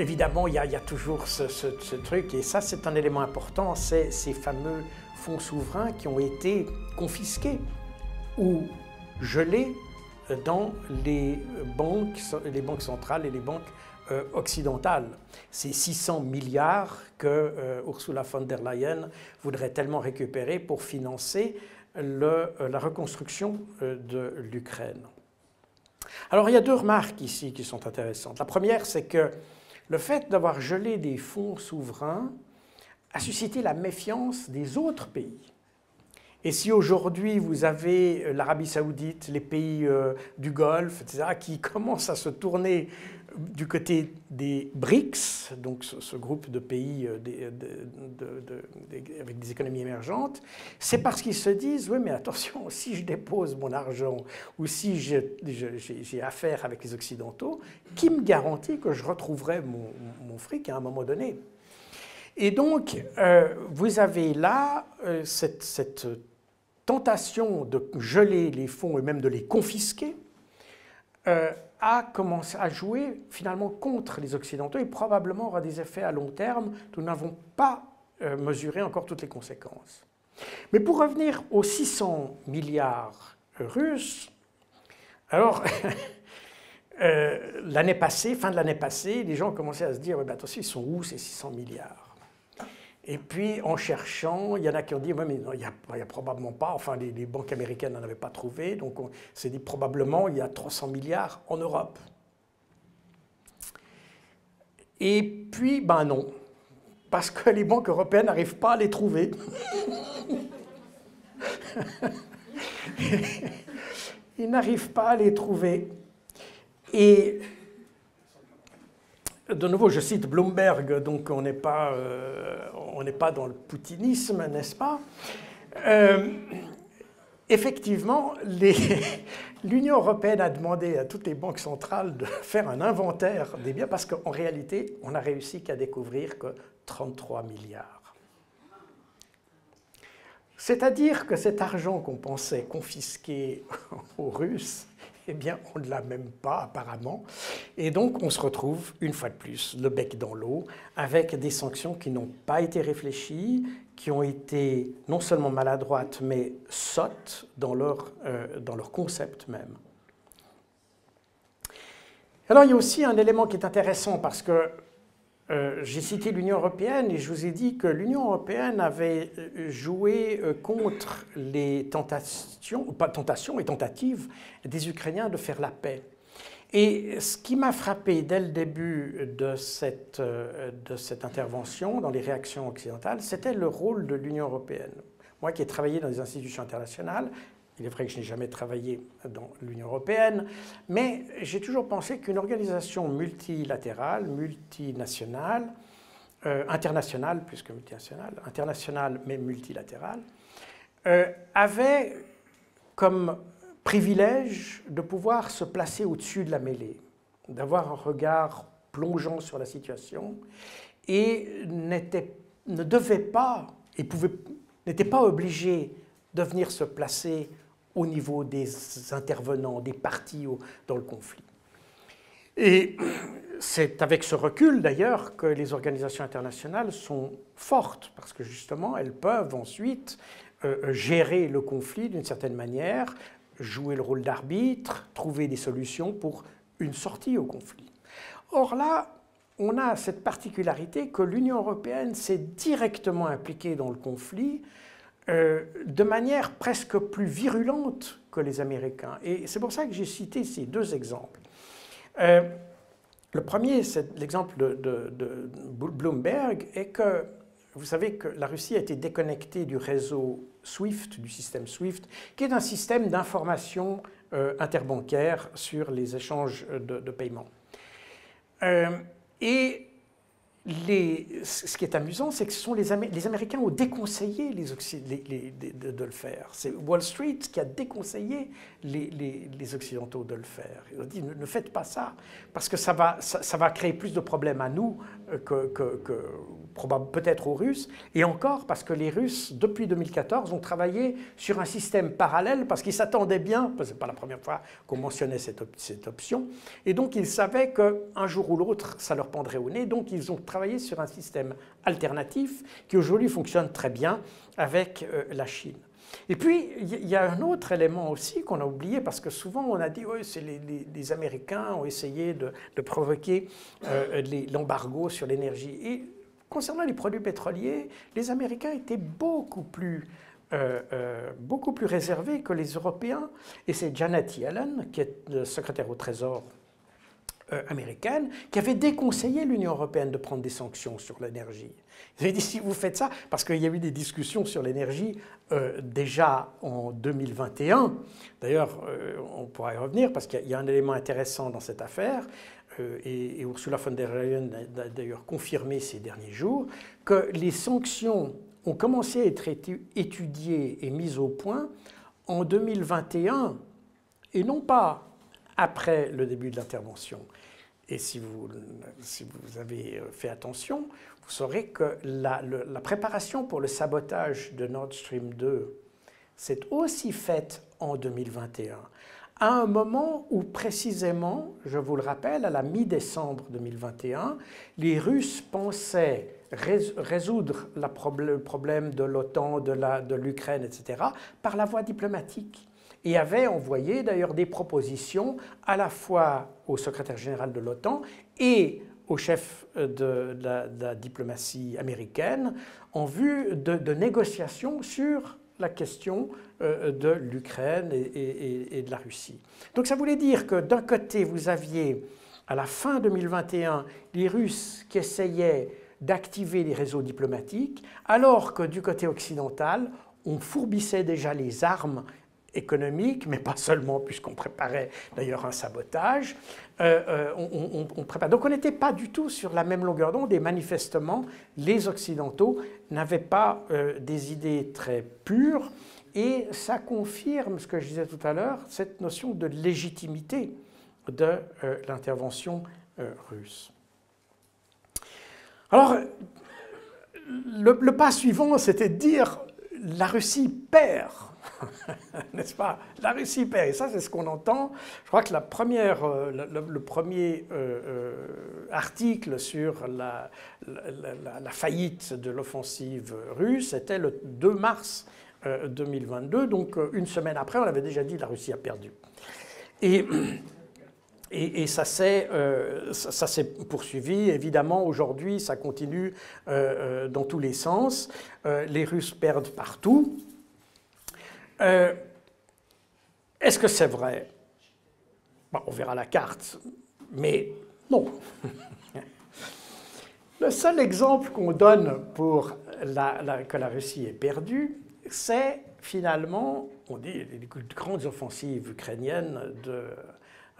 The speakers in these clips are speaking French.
évidemment, il y, a, toujours ce, truc, et ça c'est un élément important, c'est ces fameux fonds souverains qui ont été confisqués ou gelés dans les banques, les banques centrales et les banques euh, occidentales. Ces 600 milliards que euh, Ursula von der Leyen voudrait tellement récupérer pour financer euh, la reconstruction de l'Ukraine. Alors il y a deux remarques ici qui sont intéressantes. La première, c'est que le fait d'avoir gelé des fonds souverains a suscité la méfiance des autres pays. Et si aujourd'hui vous avez euh, l'Arabie saoudite, les pays euh, du Golfe, etc., qui commencent à se tourner du côté des BRICS, donc ce, groupe de pays euh, avec des économies émergentes, c'est parce qu'ils se disent, oui mais attention, si je dépose mon argent ou si j'ai affaire avec les Occidentaux, qui me garantit que je retrouverai mon, fric à un moment donné? Et donc, vous avez là cette tentation de geler les fonds et même de les confisquer euh, a commencé à jouer finalement contre les Occidentaux et probablement aura des effets à long terme. Nous n'avons pas euh, mesuré encore toutes les conséquences. Mais pour revenir aux 600 milliards russes, alors euh, l'année passée, fin de l'année passée, les gens ont commencé à se dire, ouais, ben, attention, ils sont où ces 600 milliards? Et puis, en cherchant, il y en a qui ont dit, mais il n'y a, probablement pas, enfin, les, banques américaines n'en avaient pas trouvé, donc on s'est dit, probablement, il y a 300 milliards en Europe. Et puis, ben non, parce que les banques européennes n'arrivent pas à les trouver. Ils n'arrivent pas à les trouver. Et de nouveau, je cite Bloomberg, donc on n'est pas, euh, dans le poutinisme, n'est-ce pas? Euh, Effectivement, l'Union européenne a demandé à toutes les banques centrales de faire un inventaire des biens parce qu'en réalité, on n'a réussi qu'à découvrir que 33 milliards. C'est-à-dire que cet argent qu'on pensait confisqué aux Russes eh bien, on ne l'a même pas apparemment. Et donc, on se retrouve, une fois de plus, le bec dans l'eau, avec des sanctions qui n'ont pas été réfléchies, qui ont été non seulement maladroites, mais sottes dans leur, euh, dans leur concept même. Alors, il y a aussi un élément qui est intéressant parce que euh, j'ai cité l'Union européenne et je vous ai dit que l'Union européenne avait euh, joué euh, contre les tentations, pas tentations tentatives des Ukrainiens de faire la paix. Et ce qui m'a frappé dès le début de cette, de cette intervention dans les réactions occidentales, c'était le rôle de l'Union européenne. Moi qui ai travaillé dans des institutions internationales, il est vrai que je n'ai jamais travaillé dans l'Union européenne, mais j'ai toujours pensé qu'une organisation multilatérale, multinationale, euh, internationale plus que multinationale, internationale mais multilatérale, euh, avait comme privilège de pouvoir se placer au-dessus de la mêlée, d'avoir un regard plongeant sur la situation et ne devait pas et n'était pas obligé de venir se placer au niveau des intervenants, des partis dans le conflit. Et c'est avec ce recul d'ailleurs que les organisations internationales sont fortes, parce que justement elles peuvent ensuite euh, gérer le conflit d'une certaine manière, jouer le rôle d'arbitre, trouver des solutions pour une sortie au conflit. Or là, on a cette particularité que l'Union européenne s'est directement impliquée dans le conflit euh, de manière presque plus virulente que les Américains. Et c'est pour ça que j'ai cité ces deux exemples. Euh, le premier, c'est l'exemple de, Bloomberg, est que vous savez que la Russie a été déconnectée du réseau SWIFT, du système SWIFT, qui est un système d'information euh, interbancaire sur les échanges de, de paiement. et ce qui est amusant, c'est que ce sont les, les, Américains ont déconseillé de, le faire. C'est Wall Street qui a déconseillé les, Occidentaux de le faire. Ils ont dit ne, faites pas ça, parce que ça va, créer plus de problèmes à nous euh, que, que, peut-être aux Russes, et encore parce que les Russes, depuis 2014, ont travaillé sur un système parallèle, parce qu'ils s'attendaient bien, ce n'est pas la première fois qu'on mentionnait cette, cette option, et donc ils savaient qu'un jour ou l'autre, ça leur pendrait au nez, donc ils ont travailler sur un système alternatif qui aujourd'hui fonctionne très bien avec euh, la Chine. Et puis, il y a un autre élément aussi qu'on a oublié, parce que souvent on a dit, oui, c'est les, Américains ont essayé de, provoquer euh, l'embargo sur l'énergie. Et concernant les produits pétroliers, les Américains étaient beaucoup plus, euh, beaucoup plus réservés que les Européens. Et c'est Janet Yellen, qui est secrétaire au Trésor euh, américaine qui avait déconseillé l'Union européenne de prendre des sanctions sur l'énergie. Ils avaient dit si vous faites ça, parce qu'il y a eu des discussions sur l'énergie euh, déjà en 2021, d'ailleurs euh, on pourra y revenir parce qu'il y, a un élément intéressant dans cette affaire, et, et, Ursula von der Leyen a d'ailleurs confirmé ces derniers jours, que les sanctions ont commencé à être étudiées et mises au point en 2021 et non pas après le début de l'intervention. Et si vous, si avez fait attention, vous saurez que la, préparation pour le sabotage de Nord Stream 2 s'est aussi faite en 2021, à un moment où précisément, je vous le rappelle, à la mi-décembre 2021, les Russes pensaient résoudre le problème de l'OTAN, de l'Ukraine, etc., par la voie diplomatique et avait envoyé d'ailleurs des propositions à la fois au secrétaire général de l'OTAN et au chef de la, diplomatie américaine en vue de, négociations sur la question euh, de l'Ukraine et, de la Russie. Donc ça voulait dire que d'un côté, vous aviez à la fin 2021 les Russes qui essayaient d'activer les réseaux diplomatiques, alors que du côté occidental, on fourbissait déjà les armes économique, mais pas seulement, puisqu'on préparait d'ailleurs un sabotage. Euh, euh, on, on, Donc on n'était pas du tout sur la même longueur d'onde et manifestement, les Occidentaux n'avaient pas euh, des idées très pures et ça confirme ce que je disais tout à l'heure, cette notion de légitimité de l'intervention russe. Alors, le, le pas suivant, c'était de dire la Russie perd n'est-ce pas? La Russie perd. Et ça, c'est ce qu'on entend. Je crois que la première, euh, le, premier euh, euh, article sur la, faillite de l'offensive russe était le 2 mars 2022. Donc, une semaine après, on avait déjà dit la Russie a perdu. Et. Et, ça s'est ça, poursuivi. Évidemment, aujourd'hui, ça continue dans tous les sens. les Russes perdent partout. Euh, est-ce que c'est vrai? On verra la carte, mais non. Le seul exemple qu'on donne pour que la Russie ait perdu, c'est finalement, on dit, les grandes offensives ukrainiennes de,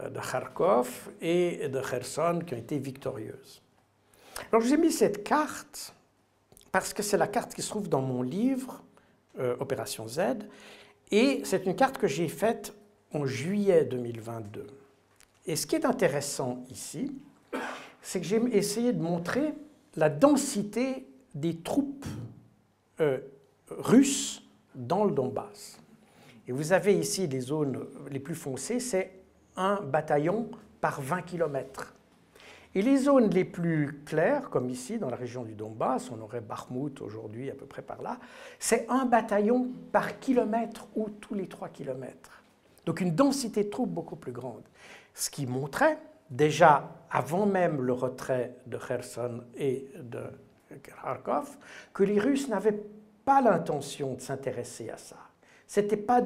de Kharkov et de Kherson qui ont été victorieuses. Alors je vous ai mis cette carte parce que c'est la carte qui se trouve dans mon livre, euh, Opération Z, et c'est une carte que j'ai faite en juillet 2022. Et ce qui est intéressant ici, c'est que j'ai essayé de montrer la densité des troupes euh, russes dans le Donbass. Et vous avez ici les zones les plus foncées, c'est un bataillon par 20 km. Et les zones les plus claires, comme ici dans la région du Donbass, on aurait Bakhmut aujourd'hui à peu près par là, c'est un bataillon par kilomètre ou tous les trois kilomètres. Donc une densité de troupes beaucoup plus grande. Ce qui montrait, déjà avant même le retrait de Kherson et de Kharkov, que les Russes n'avaient pas l'intention de s'intéresser à ça. Ce n'étaient pas,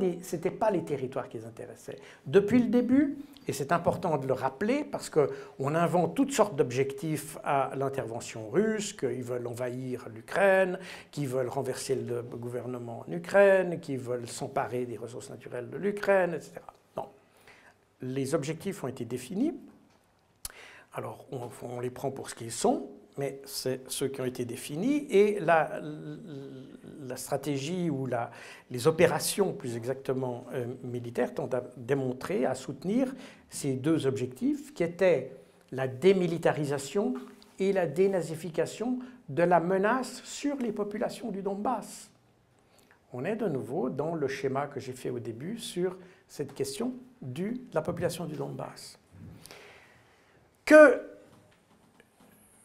pas les territoires qui les intéressaient. Depuis le début, et c'est important de le rappeler parce qu'on invente toutes sortes d'objectifs à l'intervention russe, qu'ils veulent envahir l'Ukraine, qu'ils veulent renverser le gouvernement en Ukraine, qu'ils veulent s'emparer des ressources naturelles de l'Ukraine, etc. Non. Les objectifs ont été définis. Alors, on, les prend pour ce qu'ils sont. Mais c'est ceux qui ont été définis. Et la, stratégie ou les opérations, plus exactement euh, militaires, tendent à démontrer, à soutenir ces deux objectifs qui étaient la démilitarisation et la dénazification de la menace sur les populations du Donbass. On est de nouveau dans le schéma que j'ai fait au début sur cette question de la population du Donbass. Que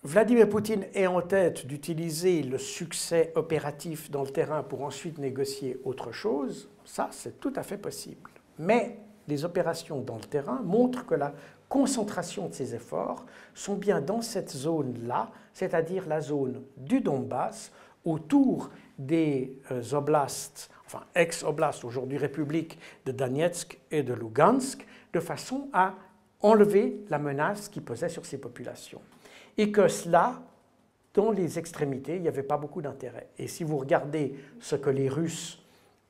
Vladimir Poutine ait en tête d'utiliser le succès opératif dans le terrain pour ensuite négocier autre chose, ça c'est tout à fait possible. Mais les opérations dans le terrain montrent que la concentration de ces efforts sont bien dans cette zone-là, c'est-à-dire la zone du Donbass, autour des euh, oblasts, enfin ex-oblasts, aujourd'hui républiques de Donetsk et de Lugansk, de façon à enlever la menace qui pesait sur ces populations et que cela, dans les extrémités, il n'y avait pas beaucoup d'intérêt. Et si vous regardez ce que les Russes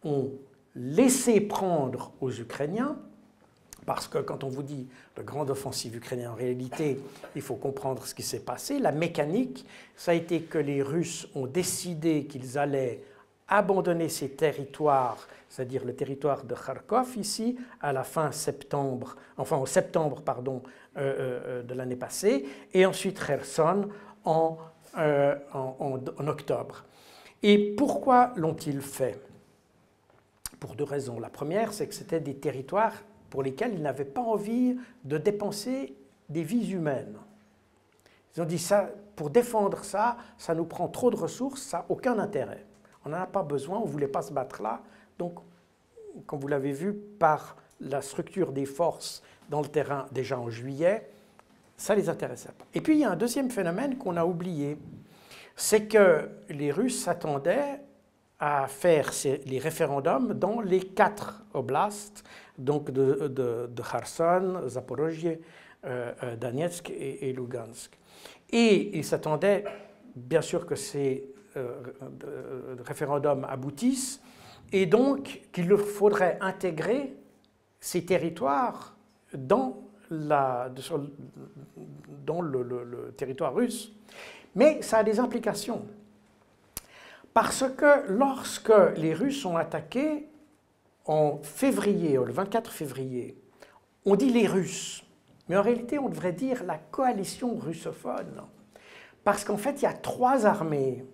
ont laissé prendre aux Ukrainiens, parce que quand on vous dit de grande offensive ukrainienne, en réalité, il faut comprendre ce qui s'est passé. La mécanique, ça a été que les Russes ont décidé qu'ils allaient abandonner ces territoires, c'est-à-dire le territoire de Kharkov ici, à la fin septembre, enfin au septembre, pardon, de l'année passée, et ensuite Kherson en, en, octobre. Et pourquoi l'ont-ils fait? Pour deux raisons. La première, c'est que c'était des territoires pour lesquels ils n'avaient pas envie de dépenser des vies humaines. Ils ont dit ça, pour défendre ça, ça nous prend trop de ressources, ça n'a aucun intérêt. On n'en a pas besoin, on ne voulait pas se battre là. Donc, comme vous l'avez vu, par la structure des forces dans le terrain déjà en juillet, ça les intéressait pas. Et puis il y a un deuxième phénomène qu'on a oublié, c'est que les Russes s'attendaient à faire les référendums dans les quatre oblasts, donc de, de, Kherson, Zaporozhye, euh, euh, Donetsk et, Lugansk. Et ils s'attendaient, bien sûr, que ces euh, référendums aboutissent, et donc qu'il leur faudrait intégrer ces territoires dans, la, dans le, territoire russe. Mais ça a des implications. Parce que lorsque les Russes ont attaqué en février, le 24 février, on dit les Russes, mais en réalité on devrait dire la coalition russophone. Parce qu'en fait, il y a trois armées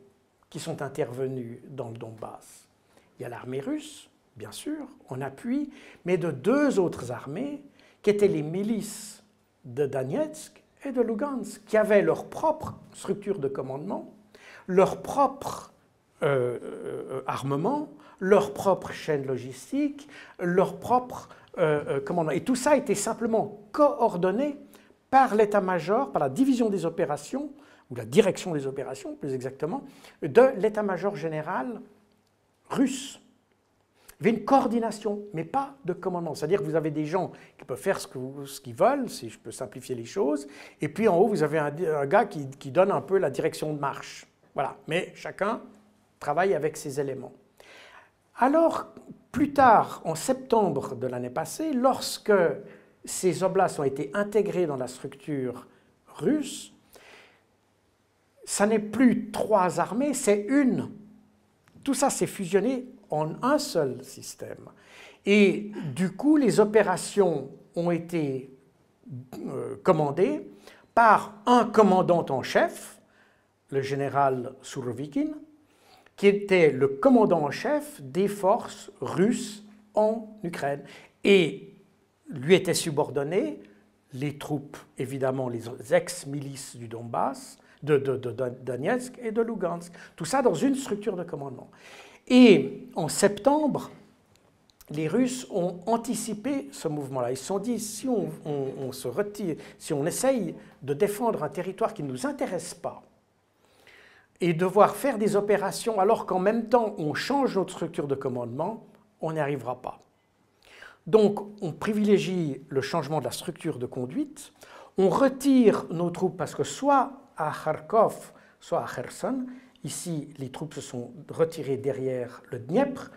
qui sont intervenues dans le Donbass. Il y a l'armée russe, bien sûr, en appui, mais de deux autres armées qui étaient les milices de Donetsk et de Lugansk, qui avaient leur propre structure de commandement, leur propre euh, euh, armement, leur propre chaîne logistique, leur propre euh, commandement. Et tout ça était simplement coordonné par l'état-major, par la division des opérations, ou la direction des opérations plus exactement, de l'état-major général russe. Il y une coordination, mais pas de commandement. C'est-à-dire que vous avez des gens qui peuvent faire ce qu'ils veulent, si je peux simplifier les choses, et puis en haut, vous avez un, gars qui, qui, donne un peu la direction de marche. Voilà, mais chacun travaille avec ses éléments. Alors, plus tard, en septembre de l'année passée, lorsque ces oblasts ont été intégrés dans la structure russe, ça n'est plus trois armées, c'est une. Tout ça s'est fusionné en un seul système. Et du coup, les opérations ont été euh, commandées par un commandant en chef, le général Surovikin, qui était le commandant en chef des forces russes en Ukraine. Et lui étaient subordonnés les troupes, évidemment, les ex-milices du Donbass, de, Donetsk et de Lugansk. Tout ça dans une structure de commandement. Et en septembre, les Russes ont anticipé ce mouvement-là. Ils se sont dit, si on, se retire, si on essaye de défendre un territoire qui ne nous intéresse pas, et devoir faire des opérations alors qu'en même temps on change notre structure de commandement, on n'y arrivera pas. Donc on privilégie le changement de la structure de conduite, on retire nos troupes parce que soit à Kharkov, soit à Kherson, Ici, les troupes se sont retirées derrière le Dniepr,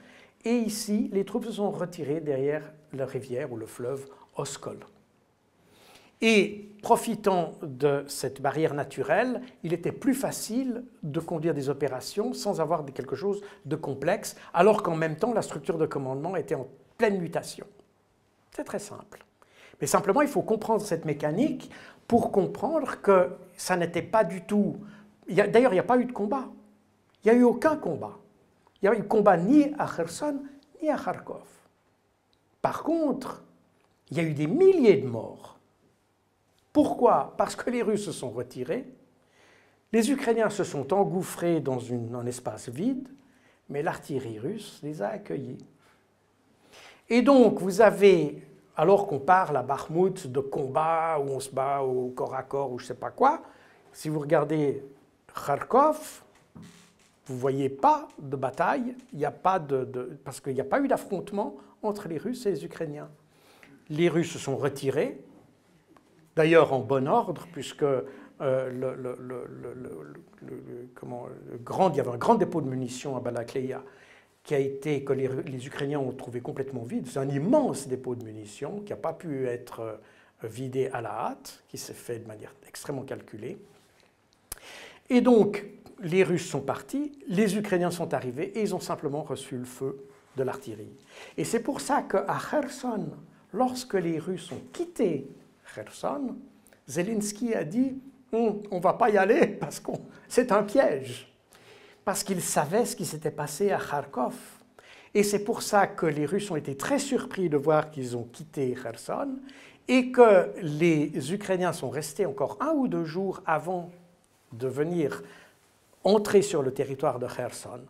et ici, les troupes se sont retirées derrière la rivière ou le fleuve Oskol. Et profitant de cette barrière naturelle, il était plus facile de conduire des opérations sans avoir quelque chose de complexe, alors qu'en même temps, la structure de commandement était en pleine mutation. C'est très simple. Mais simplement, il faut comprendre cette mécanique pour comprendre que ça n'était pas du tout... D'ailleurs, il n'y a pas eu de combat. Il n'y a eu aucun combat. Il n'y a eu combat ni à Kherson, ni à Kharkov. Par contre, il y a eu des milliers de morts. Pourquoi? Parce que les Russes se sont retirés, les Ukrainiens se sont engouffrés dans un espace vide, mais l'artillerie russe les a accueillis. Et donc, vous avez, alors qu'on parle à Bakhmut de combat où on se bat au corps à corps ou je ne sais pas quoi, si vous regardez Kharkov, vous ne voyez pas de bataille, il a pas de, parce qu'il n'y a pas eu d'affrontement entre les Russes et les Ukrainiens. Les Russes se sont retirés, d'ailleurs en bon ordre, puisque il y avait un grand dépôt de munitions à Balakleya qui a été, que les, les Ukrainiens ont trouvé complètement vide. C'est un immense dépôt de munitions qui n'a pas pu être euh, vidé à la hâte, qui s'est fait de manière extrêmement calculée. Et donc, les Russes sont partis, les Ukrainiens sont arrivés et ils ont simplement reçu le feu de l'artillerie. Et c'est pour ça qu'à Kherson, lorsque les Russes ont quitté Kherson, Zelensky a dit hum, on ne va pas y aller parce que c'est un piège. Parce qu'il savait ce qui s'était passé à Kharkov. Et c'est pour ça que les Russes ont été très surpris de voir qu'ils ont quitté Kherson et que les Ukrainiens sont restés encore un ou deux jours avant de venir entrer sur le territoire de Kherson.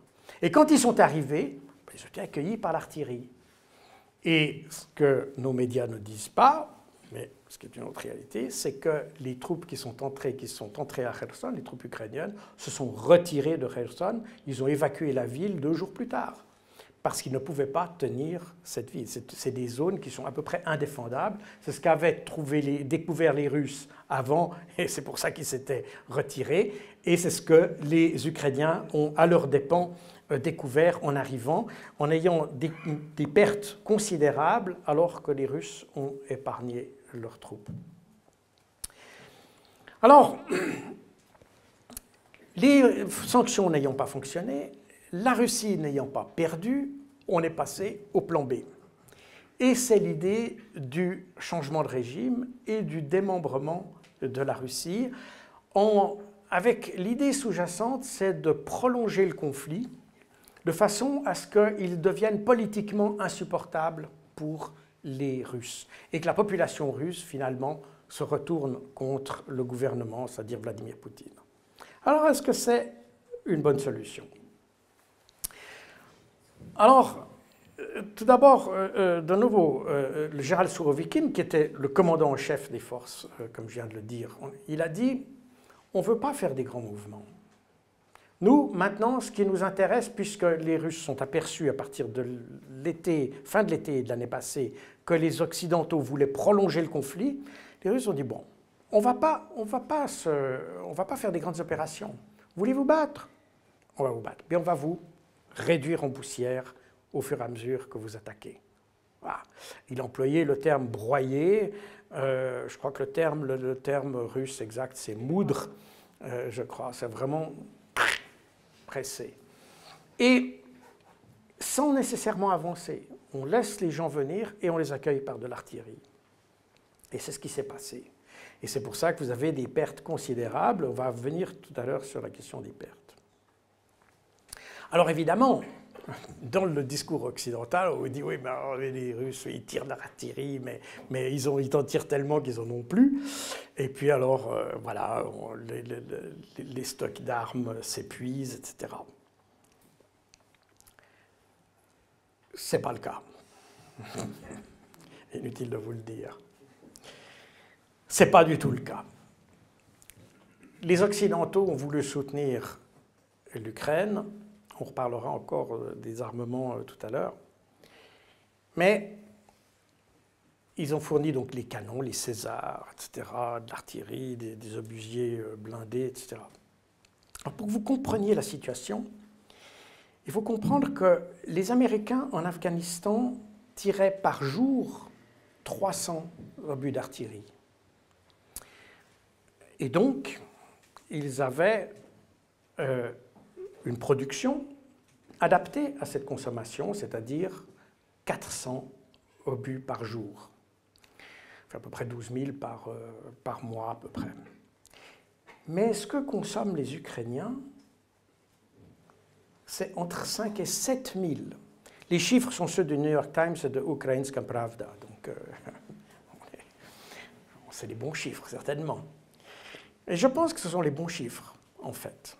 Et quand ils sont arrivés, ils ont été accueillis par l'artillerie. Et ce que nos médias ne disent pas, mais ce qui est une autre réalité, c'est que les troupes qui sont entrées, qui sont entrées à Kherson, les troupes ukrainiennes, se sont retirées de Kherson. Ils ont évacué la ville deux jours plus tard parce qu'ils ne pouvaient pas tenir cette ville. C'est des zones qui sont à peu près indéfendables. C'est ce qu'avaient les, découvert les Russes avant, et c'est pour ça qu'ils s'étaient retirés. Et c'est ce que les Ukrainiens ont, à leurs dépens, euh, découvert en arrivant, en ayant des, des, pertes considérables, alors que les Russes ont épargné leurs troupes. Alors, les sanctions n'ayant pas fonctionné, la Russie n'ayant pas perdu, on est passé au plan B. Et c'est l'idée du changement de régime et du démembrement de la Russie, avec l'idée sous-jacente, c'est de prolonger le conflit de façon à ce qu'il devienne politiquement insupportable pour les Russes et que la population russe, finalement, se retourne contre le gouvernement, c'est-à-dire Vladimir Poutine. Alors, est-ce que c'est une bonne solution? Alors, euh, tout d'abord, euh, euh, de nouveau, le général Sourovikin, qui était le commandant en chef des forces, comme je viens de le dire, il a dit on ne veut pas faire des grands mouvements. Nous, maintenant, ce qui nous intéresse, puisque les Russes sont aperçus à partir de l'été, fin de l'été de l'année passée, que les Occidentaux voulaient prolonger le conflit, les Russes ont dit bon, on va pas, on va pas on va pas faire des grandes opérations. Voulez vous battre? On va vous battre. Bien, on va vous réduire en poussière au fur et à mesure que vous attaquez. Il employait le terme broyer. Euh, je crois que le terme, le, terme russe exact, c'est moudre, euh, je crois. C'est vraiment pressé. Et sans nécessairement avancer, on laisse les gens venir et on les accueille par de l'artillerie. Et c'est ce qui s'est passé. Et c'est pour ça que vous avez des pertes considérables. On va revenir tout à l'heure sur la question des pertes. Alors évidemment, dans le discours occidental, on dit oui, mais les Russes, ils tirent de l'artillerie, mais, ils, en tirent tellement qu'ils en ont plus. Et puis alors, euh, voilà, les, stocks d'armes s'épuisent, etc. C'est pas le cas. Inutile de vous le dire. C'est pas du tout le cas. Les Occidentaux ont voulu soutenir l'Ukraine on reparlera encore euh, des armements euh, tout à l'heure. Mais ils ont fourni donc les canons, les Césars, etc., de l'artillerie, des, obusiers euh, blindés, etc. pour que vous compreniez la situation, il faut comprendre que les Américains en Afghanistan tiraient par jour 300 obus d'artillerie. Et donc, ils avaient une production adaptée à cette consommation, c'est-à-dire 400 obus par jour. à peu près 12 000 par, euh, par mois à peu près. Mais ce que consomment les Ukrainiens, c'est entre 5 et 7 000. Les chiffres sont ceux du New York Times et de Ukrainska Pravda. Donc, euh, c'est les bons chiffres, certainement. Et je pense que ce sont les bons chiffres, en fait.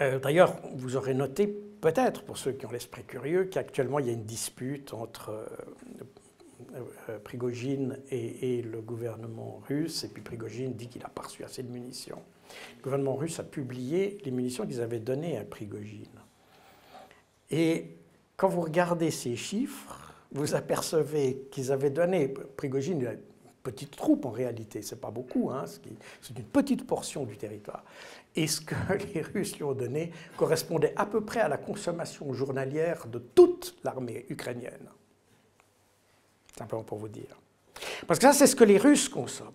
Euh, d'ailleurs, vous aurez noté, peut-être pour ceux qui ont l'esprit curieux, qu'actuellement il y a une dispute entre euh, euh, Prigogine et, le gouvernement russe, et puis Prigogine dit qu'il n'a pas reçu assez de munitions. Le gouvernement russe a publié les munitions qu'ils avaient données à Prigogine. Et quand vous regardez ces chiffres, vous apercevez qu'ils avaient donné, Prigogine petite troupe en réalité, c'est pas beaucoup, hein, c'est une petite portion du territoire. Et ce que les Russes lui ont donné correspondait à peu près à la consommation journalière de toute l'armée ukrainienne. Simplement pour vous dire. Parce que ça, c'est ce que les Russes consomment.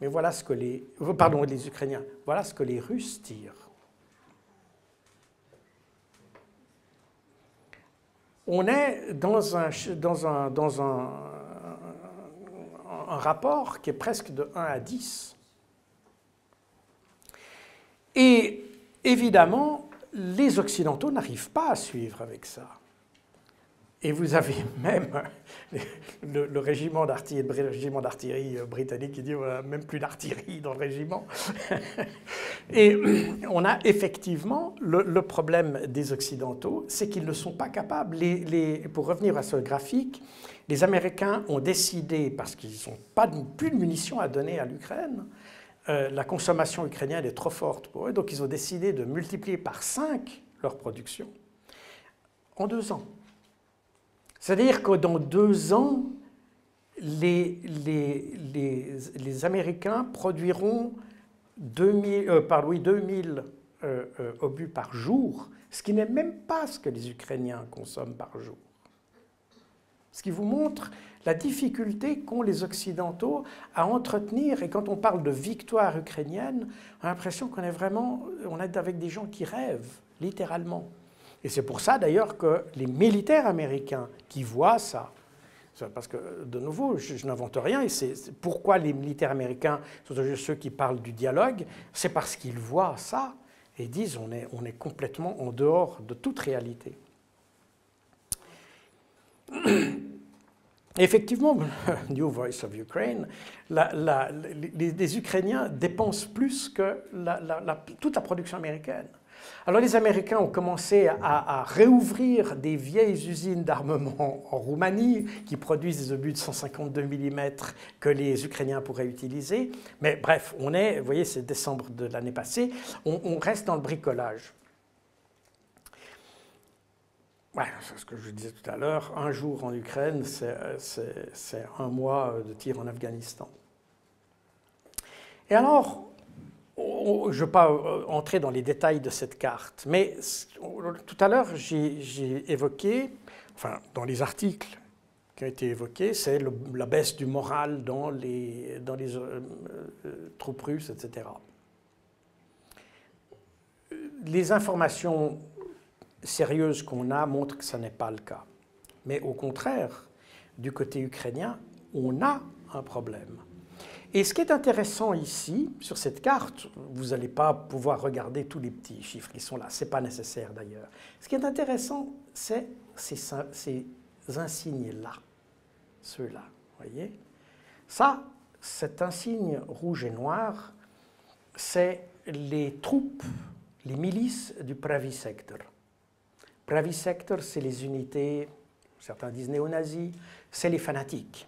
Mais voilà ce que les. Pardon, les Ukrainiens. Voilà ce que les Russes tirent. On est dans un, un rapport qui est presque de 1 à 10. Et évidemment, les Occidentaux n'arrivent pas à suivre avec ça. Et vous avez même le, régiment d'artillerie britannique qui dit a même plus d'artillerie dans le régiment. Et on a effectivement le, problème des Occidentaux, c'est qu'ils ne sont pas capables. pour revenir à ce graphique, les Américains ont décidé, parce qu'ils n'ont pas plus de munitions à donner à l'Ukraine, euh, la consommation ukrainienne est trop forte pour eux, donc ils ont décidé de multiplier par 5 leur production en deux ans. C'est-à-dire que dans deux ans, les, Américains produiront 2000, euh, par, 2000 euh, obus par jour, ce qui n'est même pas ce que les Ukrainiens consomment par jour. Ce qui vous montre la difficulté qu'ont les Occidentaux à entretenir. Et quand on parle de victoire ukrainienne, on a l'impression qu'on est vraiment on est avec des gens qui rêvent, littéralement. Et c'est pour ça d'ailleurs que les militaires américains qui voient ça, parce que de nouveau, je, n'invente rien, et c'est pourquoi les militaires américains, surtout ceux qui parlent du dialogue, c'est parce qu'ils voient ça et disent on est complètement en dehors de toute réalité. Effectivement, New Voice of Ukraine, les, Ukrainiens dépensent plus que toute la production américaine. Alors les Américains ont commencé à, réouvrir des vieilles usines d'armement en Roumanie qui produisent des obus de 152 mm que les Ukrainiens pourraient utiliser. Mais bref, on est, vous voyez, c'est décembre de l'année passée, on, reste dans le bricolage. Ouais, c'est ce que je disais tout à l'heure, un jour en Ukraine, c'est un mois de tir en Afghanistan. Et alors, je ne vais pas euh, entrer dans les détails de cette carte, mais tout à l'heure, j'ai évoqué, enfin, dans les articles qui ont été évoqués, c'est la baisse du moral dans les, dans les euh, euh, troupes russes, etc. Les informations sérieuses qu'on a montrent que ce n'est pas le cas. Mais au contraire, du côté ukrainien, on a un problème. Et ce qui est intéressant ici, sur cette carte, vous n'allez pas pouvoir regarder tous les petits chiffres qui sont là, ce n'est pas nécessaire d'ailleurs. Ce qui est intéressant, c'est ces, insignes-là, ceux-là, voyez? Ça, cet insigne rouge et noir, c'est les troupes, les milices du Pravi Sector. Pravi Sector, c'est les unités, certains disent néo-nazis, c'est les fanatiques.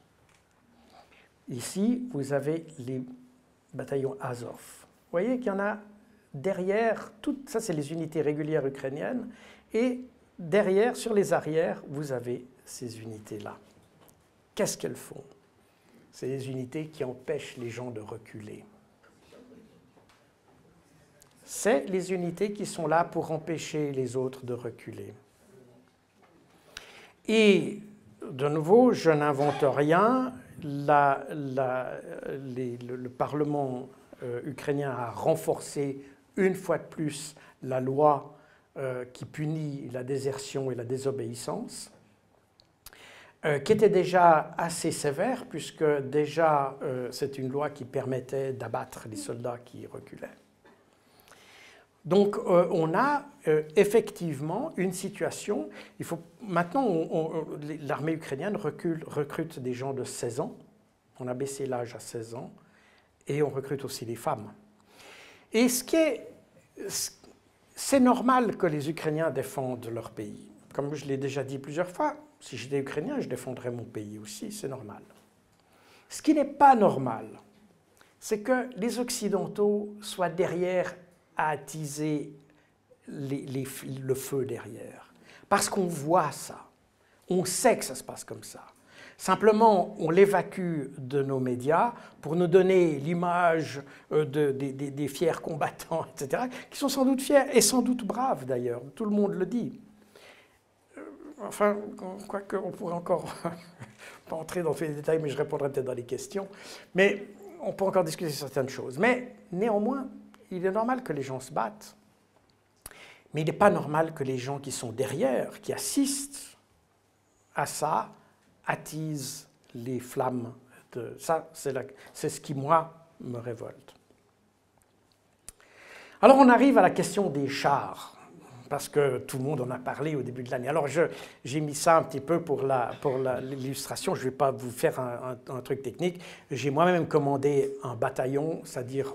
Ici, vous avez les bataillons Azov. Vous voyez qu'il y en a derrière, ça c'est les unités régulières ukrainiennes, et derrière, sur les arrières, vous avez ces unités-là. Qu'est-ce qu'elles font? C'est des unités qui empêchent les gens de reculer. C'est les unités qui sont là pour empêcher les autres de reculer. Et de nouveau, je n'invente rien. le, Parlement euh, ukrainien a renforcé une fois de plus la loi euh, qui punit la désertion et la désobéissance, euh, qui était déjà assez sévère, puisque déjà c'est une loi qui permettait d'abattre les soldats qui reculaient. Donc on a effectivement une situation, il faut, maintenant l'armée ukrainienne recrute des gens de 16 ans, on a baissé l'âge à 16 ans, et on recrute aussi les femmes. Et ce qui est, c'est normal que les Ukrainiens défendent leur pays. Comme je l'ai déjà dit plusieurs fois, si j'étais Ukrainien, je défendrais mon pays aussi, c'est normal. Ce qui n'est pas normal, c'est que les Occidentaux soient derrière à attiser le feu derrière. Parce qu'on voit ça. On sait que ça se passe comme ça. Simplement, on l'évacue de nos médias pour nous donner l'image euh, des fiers combattants, etc., qui sont sans doute fiers et sans doute braves d'ailleurs, tout le monde le dit. Euh, enfin, quoique on pourrait encore pas entrer dans tous les détails, mais je répondrai peut-être dans les questions. Mais on peut encore discuter certaines choses. Mais néanmoins, il est normal que les gens se battent. Mais il n'est pas normal que les gens qui sont derrière, qui assistent à ça, attise les flammes. Ça, c'est ce qui, moi, me révolte. Alors on arrive à la question des chars, parce que tout le monde en a parlé au début de l'année. Alors j'ai mis ça un petit peu pour l'illustration, je ne vais pas vous faire un truc technique. J'ai moi-même commandé un bataillon, c'est-à-dire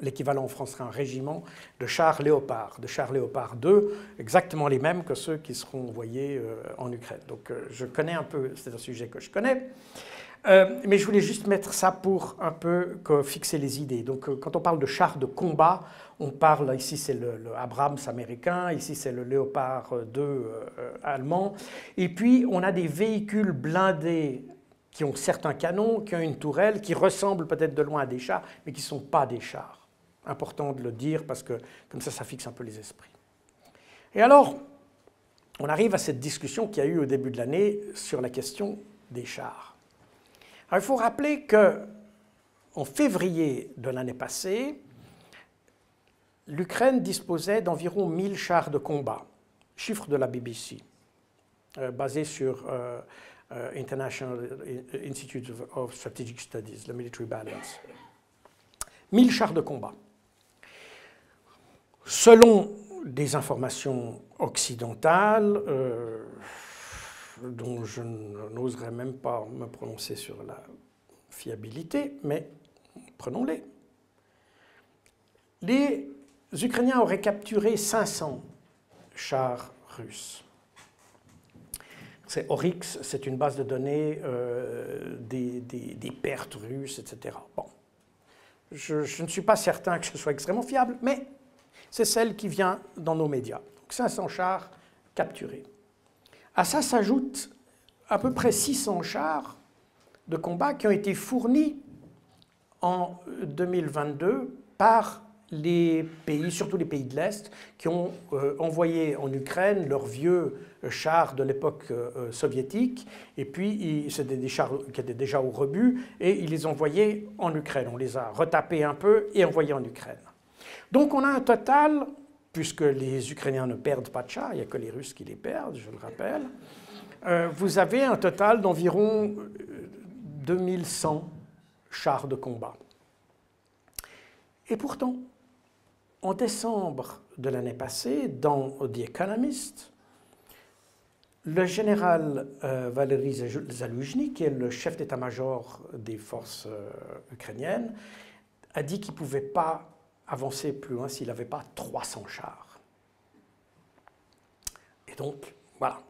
l'équivalent en France serait un régiment de chars Léopard, de chars Léopard 2, exactement les mêmes que ceux qui seront envoyés euh, en Ukraine. Donc euh, je connais un peu, c'est un sujet que je connais. Euh, mais je voulais juste mettre ça pour un peu fixer les idées. Donc, quand on parle de chars de combat, on parle, ici c'est le, Abrams américain, ici c'est le Léopard 2 allemand. Et puis, on a des véhicules blindés qui ont certains canons, qui ont une tourelle, qui ressemblent peut-être de loin à des chars, mais qui ne sont pas des chars important de le dire parce que comme ça, ça fixe un peu les esprits. Et alors, on arrive à cette discussion qu'il y a eu au début de l'année sur la question des chars. il faut rappeler que en février de l'année passée, l'Ukraine disposait d'environ 1000 chars de combat, chiffre de la BBC, euh, basé sur euh, euh, International Institute of Strategic Studies, le Military Balance. 1000 chars de combat. Selon des informations occidentales, euh, dont je n'oserais même pas me prononcer sur la fiabilité, mais prenons-les. Les Ukrainiens auraient capturé 500 chars russes. C'est Oryx, c'est une base de données euh, des, pertes russes, etc. Bon. Je, je, ne suis pas certain que ce soit extrêmement fiable, mais c'est celle qui vient dans nos médias. Donc 500 chars capturés. À ça s'ajoutent à peu près 600 chars de combat qui ont été fournis en 2022 par les pays, surtout les pays de l'Est, qui ont euh, envoyé en Ukraine leurs vieux chars de l'époque euh, soviétique, et puis c'était des chars qui étaient déjà au rebut, et ils les ont envoyés en Ukraine. On les a retapés un peu et envoyés en Ukraine. Donc on a un total, puisque les Ukrainiens ne perdent pas de chars, il n'y a que les Russes qui les perdent, je le rappelle, euh, vous avez un total d'environ 2100 euh, chars de combat. Et pourtant, en décembre de l'année passée, dans The Economist, le général euh, Valery Zaluzhny, qui est le chef d'état-major des forces ukrainiennes, a dit qu'il ne pouvait pas avancer plus loin s'il n'avait pas 300 chars. Et donc, voilà.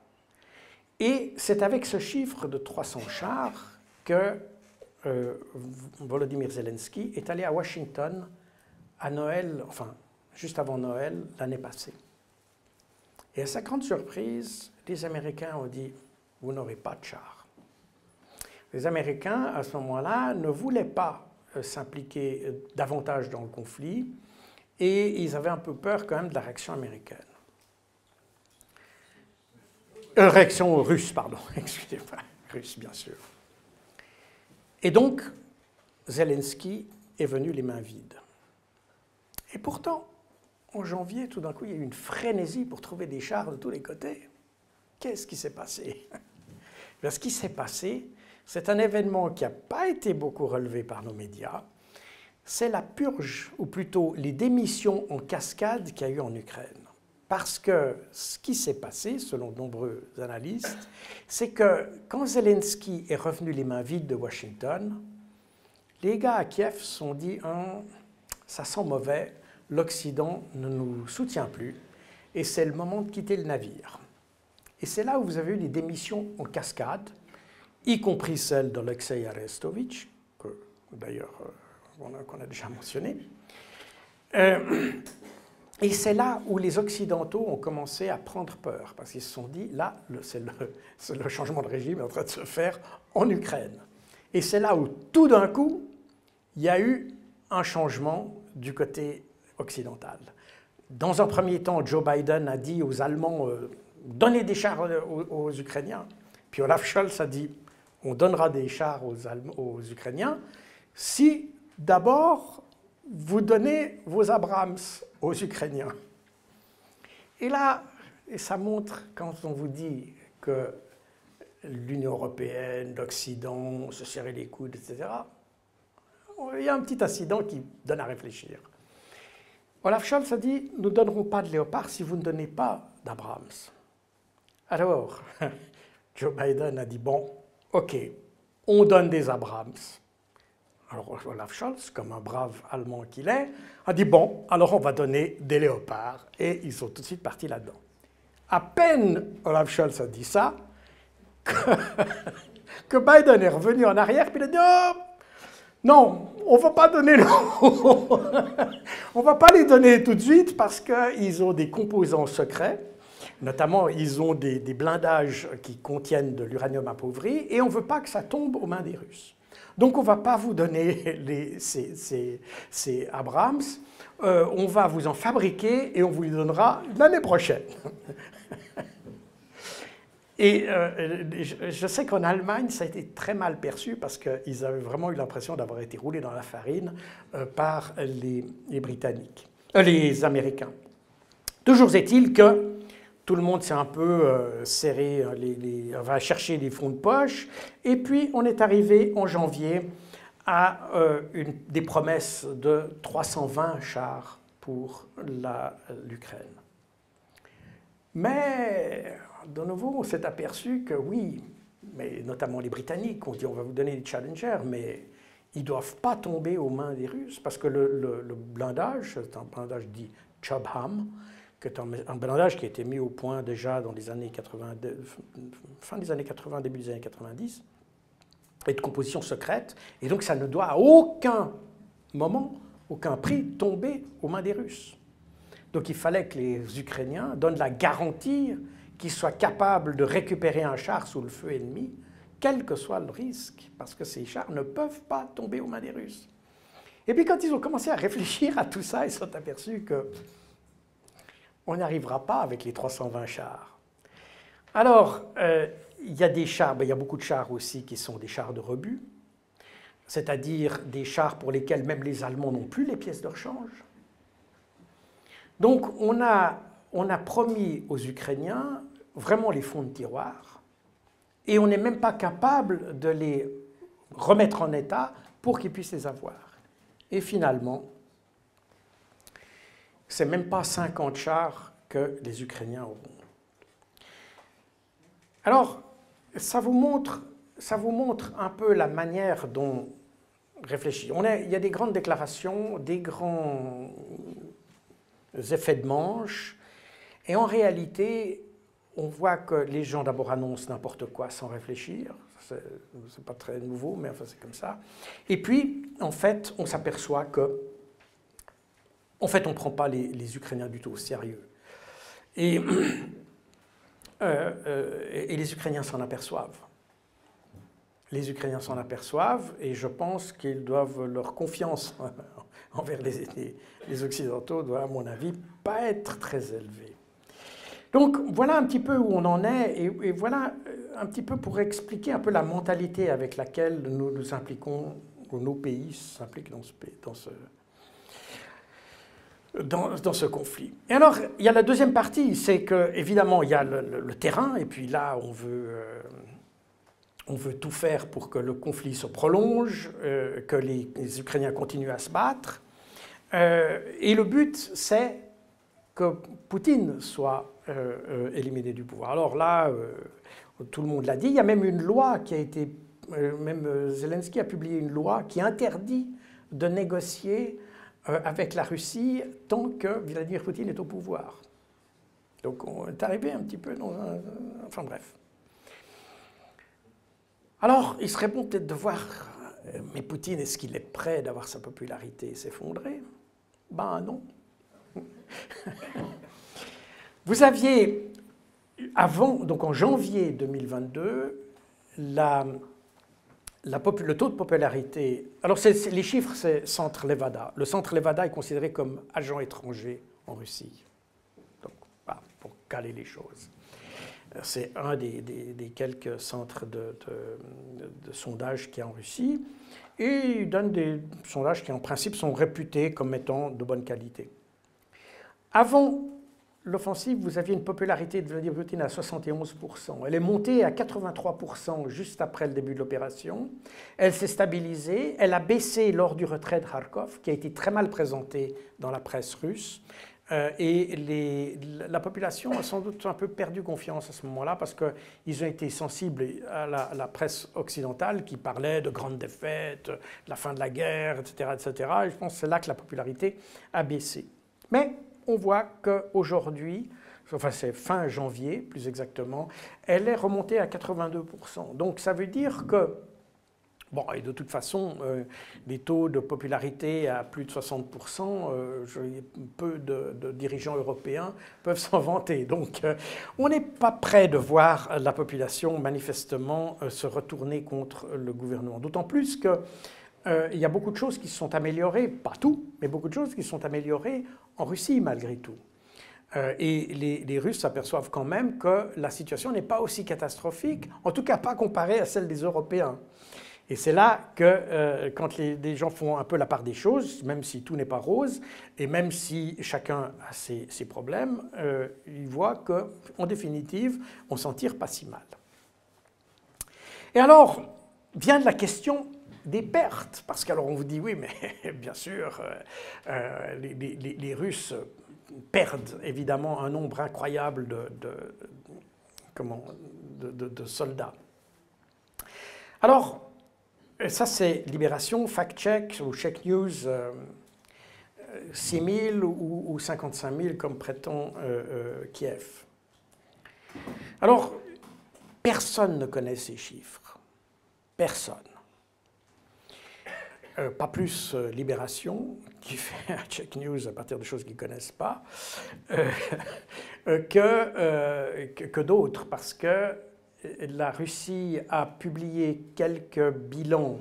Et c'est avec ce chiffre de 300 chars que euh, Volodymyr Zelensky est allé à Washington à Noël, enfin, juste avant Noël, l'année passée. Et à sa grande surprise, les Américains ont dit, vous n'aurez pas de chars. Les Américains, à ce moment-là, ne voulaient pas s'impliquer euh, davantage dans le conflit et ils avaient un peu peur quand même de la réaction américaine. Euh, réaction russe, pardon, excusez-moi, russe bien sûr. Et donc, Zelensky est venu les mains vides. Et pourtant, en janvier, tout d'un coup, il y a eu une frénésie pour trouver des chars de tous les côtés. Qu'est-ce qui s'est passé? Ce qui s'est passé, c'est un événement qui n'a pas été beaucoup relevé par nos médias. C'est la purge, ou plutôt les démissions en cascade qu'il y a eu en Ukraine. Parce que ce qui s'est passé, selon de nombreux analystes, c'est que quand Zelensky est revenu les mains vides de Washington, les gars à Kiev se sont dit hein, ça sent mauvais, l'Occident ne nous soutient plus, et c'est le moment de quitter le navire. Et c'est là où vous avez eu les démissions en cascade, y compris celle d'Alexei Arestovitch, que d'ailleurs euh, qu'on a, déjà mentionné. Euh, et c'est là où les Occidentaux ont commencé à prendre peur, parce qu'ils se sont dit, là, c'est le, changement de régime en train de se faire en Ukraine. Et c'est là où, tout d'un coup, il y a eu un changement du côté occidental. Dans un premier temps, Joe Biden a dit aux Allemands, euh, donnez des chars aux, Ukrainiens. Puis Olaf Scholz a dit, on donnera des chars aux, Ukrainiens si d'abord vous donnez vos Abrams aux Ukrainiens. Et là, ça montre, quand on vous dit que l'Union européenne, l'Occident, se serrer les coudes, etc., il y a un petit incident qui donne à réfléchir. Olaf Scholz a dit Nous ne donnerons pas de léopard si vous ne donnez pas d'Abrams. Alors, Joe Biden a dit Bon, ok, on donne des Abrams. Alors Olaf Scholz, comme un brave Allemand qu'il est, a dit Bon, alors on va donner des léopards. Et ils sont tout de suite partis là-dedans. À peine Olaf Scholz a dit ça, que, Biden est revenu en arrière, puis il a dit Oh, non, on va pas donner on va pas les donner tout de suite parce qu'ils ont des composants secrets. Notamment, ils ont des, blindages qui contiennent de l'uranium appauvri et on ne veut pas que ça tombe aux mains des Russes. Donc on ne va pas vous donner les, ces, Abrams, euh, on va vous en fabriquer et on vous les donnera l'année prochaine. Et euh, je, sais qu'en Allemagne, ça a été très mal perçu parce qu'ils avaient vraiment eu l'impression d'avoir été roulés dans la farine euh, par les, Britanniques, les Américains. Toujours est-il que tout le monde s'est un peu serré, les, va chercher les fonds de poche, et puis on est arrivé en janvier à une, des promesses de 320 chars pour l'Ukraine. Mais de nouveau, on s'est aperçu que oui, mais notamment les Britanniques ont dit on va vous donner des Challengers, mais ils ne doivent pas tomber aux mains des Russes parce que le, blindage, c'est un blindage dit Chobham, qui est un, blindage qui a été mis au point déjà dans les années 80, fin des années 80, début des années 90, est de composition secrète, et donc ça ne doit à aucun moment, aucun prix tomber aux mains des Russes. Donc il fallait que les Ukrainiens donnent la garantie qu'ils soient capables de récupérer un char sous le feu ennemi, quel que soit le risque, parce que ces chars ne peuvent pas tomber aux mains des Russes. Et puis quand ils ont commencé à réfléchir à tout ça, ils se sont aperçus que on n'y arrivera pas avec les 320 chars. Alors, euh, il y a des chars, ben, il y a beaucoup de chars aussi qui sont des chars de rebut, c'est-à-dire des chars pour lesquels même les Allemands n'ont plus les pièces de rechange. Donc on a, on a promis aux Ukrainiens vraiment les fonds de tiroir, et on n'est même pas capable de les remettre en état pour qu'ils puissent les avoir. Et finalement, c'est même pas 50 chars que les Ukrainiens auront. Alors, ça vous montre, ça vous montre un peu la manière dont réfléchir. On il y a des grandes déclarations, des grands effets de manche, et en réalité, on voit que les gens d'abord annoncent n'importe quoi sans réfléchir. C'est pas très nouveau, mais enfin c'est comme ça. Et puis, en fait, on s'aperçoit que, en fait, on ne prend pas les, Ukrainiens du tout au sérieux. Et, euh, euh, et les Ukrainiens s'en aperçoivent. Les Ukrainiens s'en aperçoivent et je pense qu'ils doivent leur confiance envers les, les Occidentaux doit, à mon avis, pas être très élevée. Donc voilà un petit peu où on en est et, voilà un petit peu pour expliquer un peu la mentalité avec laquelle nous nous impliquons, ou nos pays s'impliquent dans ce, dans ce, dans, ce conflit. Et alors, il y a la deuxième partie, c'est que évidemment il y a le, terrain, et puis là on veut, euh, on veut tout faire pour que le conflit se prolonge, euh, que les, Ukrainiens continuent à se battre. Euh, et le but, c'est que Poutine soit éliminé du pouvoir. Alors là, tout le monde l'a dit, il y a même une loi qui a été, même Zelensky a publié une loi qui interdit de négocier avec la Russie tant que Vladimir Poutine est au pouvoir. Donc on est arrivé un petit peu dans un... Enfin bref. Alors, il serait bon peut-être de voir, euh, mais Poutine, est-ce qu'il est prêt d'avoir sa popularité s'effondrer? Ben non. Vous aviez, avant, donc en janvier 2022, la le taux de popularité. Alors, les chiffres, c'est Centre Levada. Le Centre Levada est considéré comme agent étranger en Russie. Donc, pour caler les choses. C'est un des, quelques centres de, de sondage qu'il y a en Russie. Et il donne des sondages qui, en principe, sont réputés comme étant de bonne qualité. Avant l'offensive, vous aviez une popularité de Vladimir Poutine à 71%. Elle est montée à 83% juste après le début de l'opération. Elle s'est stabilisée. Elle a baissé lors du retrait de Kharkov, qui a été très mal présenté dans la presse russe. Euh, et la population a sans doute un peu perdu confiance à ce moment-là parce qu'ils ont été sensibles à la, presse occidentale qui parlait de grandes défaites, de la fin de la guerre, etc. etc. Et je pense que c'est là que la popularité a baissé. Mais on voit qu'aujourd'hui, enfin c'est fin janvier plus exactement, elle est remontée à 82%. Donc ça veut dire que, bon, et de toute façon, euh, les taux de popularité à plus de 60%, euh, peu de, dirigeants européens peuvent s'en vanter. Donc euh, on n'est pas prêt de voir la population manifestement se retourner contre le gouvernement. D'autant plus que... il y a beaucoup de choses qui se sont améliorées, pas tout, mais beaucoup de choses qui se sont améliorées en Russie malgré tout. Euh, et les, Russes s'aperçoivent quand même que la situation n'est pas aussi catastrophique, en tout cas pas comparée à celle des Européens. Et c'est là que euh, quand les, gens font un peu la part des choses, même si tout n'est pas rose, et même si chacun a ses, problèmes, euh, ils voient qu'en définitive, on s'en tire pas si mal. Et alors, vient la question des pertes, parce qu'alors on vous dit oui, mais bien sûr, euh, euh, les, Russes perdent évidemment un nombre incroyable de, soldats. Alors, ça c'est Libération, Fact Check ou Check News, 6 euh, 000 ou, ou, 55 000 comme prétend Kiev. Alors, personne ne connaît ces chiffres. Personne. Euh, pas plus euh, Libération, qui fait un check news à partir de choses qu'ils ne connaissent pas, euh, que, que, d'autres, parce que la Russie a publié quelques bilans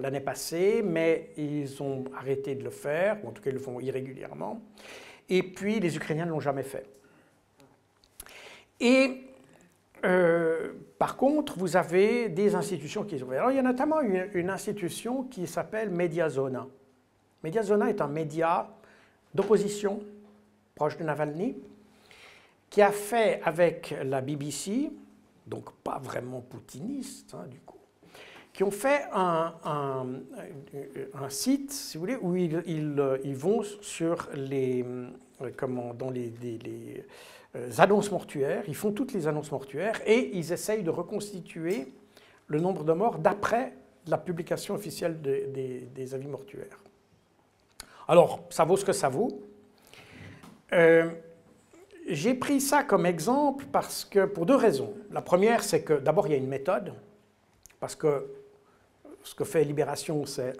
l'année passée, mais ils ont arrêté de le faire, ou en tout cas ils le font irrégulièrement, et puis les Ukrainiens ne l'ont jamais fait. Et euh, par contre, vous avez des institutions qui sont Alors, il y a notamment une, institution qui s'appelle Mediazona. Mediazona est un média d'opposition proche de Navalny qui a fait avec la BBC, donc pas vraiment poutiniste hein, du coup, qui ont fait un, site, si vous voulez, où ils, ils, vont sur les, euh, comment, dans les, euh, annonces mortuaires, ils font toutes les annonces mortuaires et ils essayent de reconstituer le nombre de morts d'après la publication officielle des, avis mortuaires. Alors, ça vaut ce que ça vaut. Euh, j'ai pris ça comme exemple parce que, pour deux raisons. La première, c'est que d'abord, il y a une méthode, parce que ce que fait Libération, c'est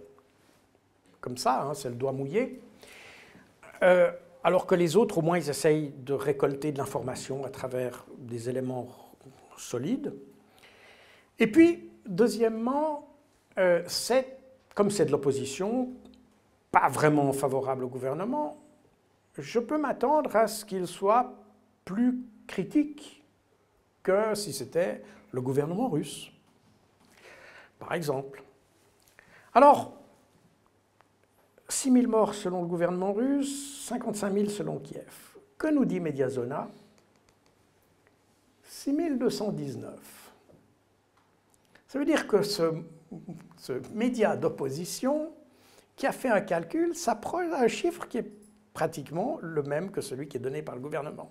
comme ça, hein, c'est le doigt mouillé. Euh, alors que les autres, au moins, ils essayent de récolter de l'information à travers des éléments solides. Et puis, deuxièmement, euh, comme c'est de l'opposition, pas vraiment favorable au gouvernement, je peux m'attendre à ce qu'il soit plus critique que si c'était le gouvernement russe, par exemple. Alors, 6 000 morts selon le gouvernement russe, 55 000 selon Kiev. Que nous dit Mediazona? 6 219. Ça veut dire que ce, ce média d'opposition qui a fait un calcul s'approche d'un chiffre qui est pratiquement le même que celui qui est donné par le gouvernement.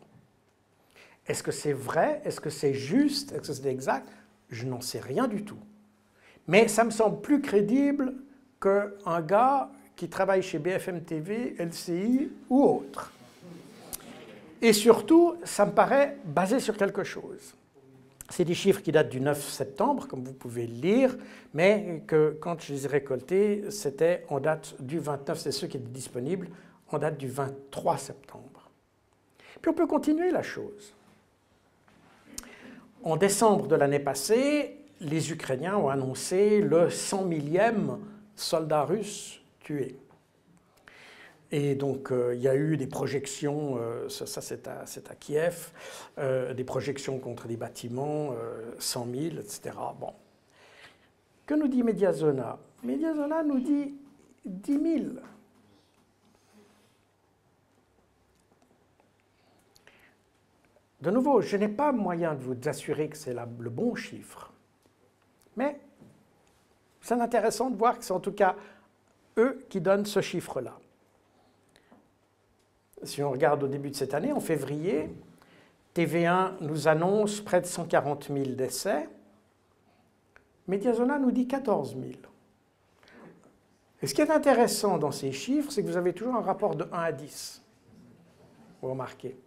Est-ce que c'est vrai? Est-ce que c'est juste? Est-ce que c'est exact? Je n'en sais rien du tout. Mais ça me semble plus crédible qu'un gars qui travaille chez BFM TV, LCI ou autre. Et surtout, ça me paraît basé sur quelque chose. C'est des chiffres qui datent du 9 septembre, comme vous pouvez le lire, mais que quand je les ai récoltés, c'était en date du 29, c'est ceux qui étaient disponibles, en date du 23 septembre. Puis on peut continuer la chose. En décembre de l'année passée, les Ukrainiens ont annoncé le 100 millième soldat russe Et donc, euh, il y a eu des projections, euh, ça, c'est à, Kiev, euh, des projections contre des bâtiments, 100 000, etc. Bon. Que nous dit Mediazona Mediazona nous dit 10 000. De nouveau, je n'ai pas moyen de vous assurer que c'est le bon chiffre. Mais c'est intéressant de voir que c'est en tout cas eux qui donnent ce chiffre-là. Si on regarde au début de cette année, en février, TV1 nous annonce près de 140 000 décès. Mediazona nous dit 14 000. Et ce qui est intéressant dans ces chiffres, c'est que vous avez toujours un rapport de 1 à 10. Vous remarquez.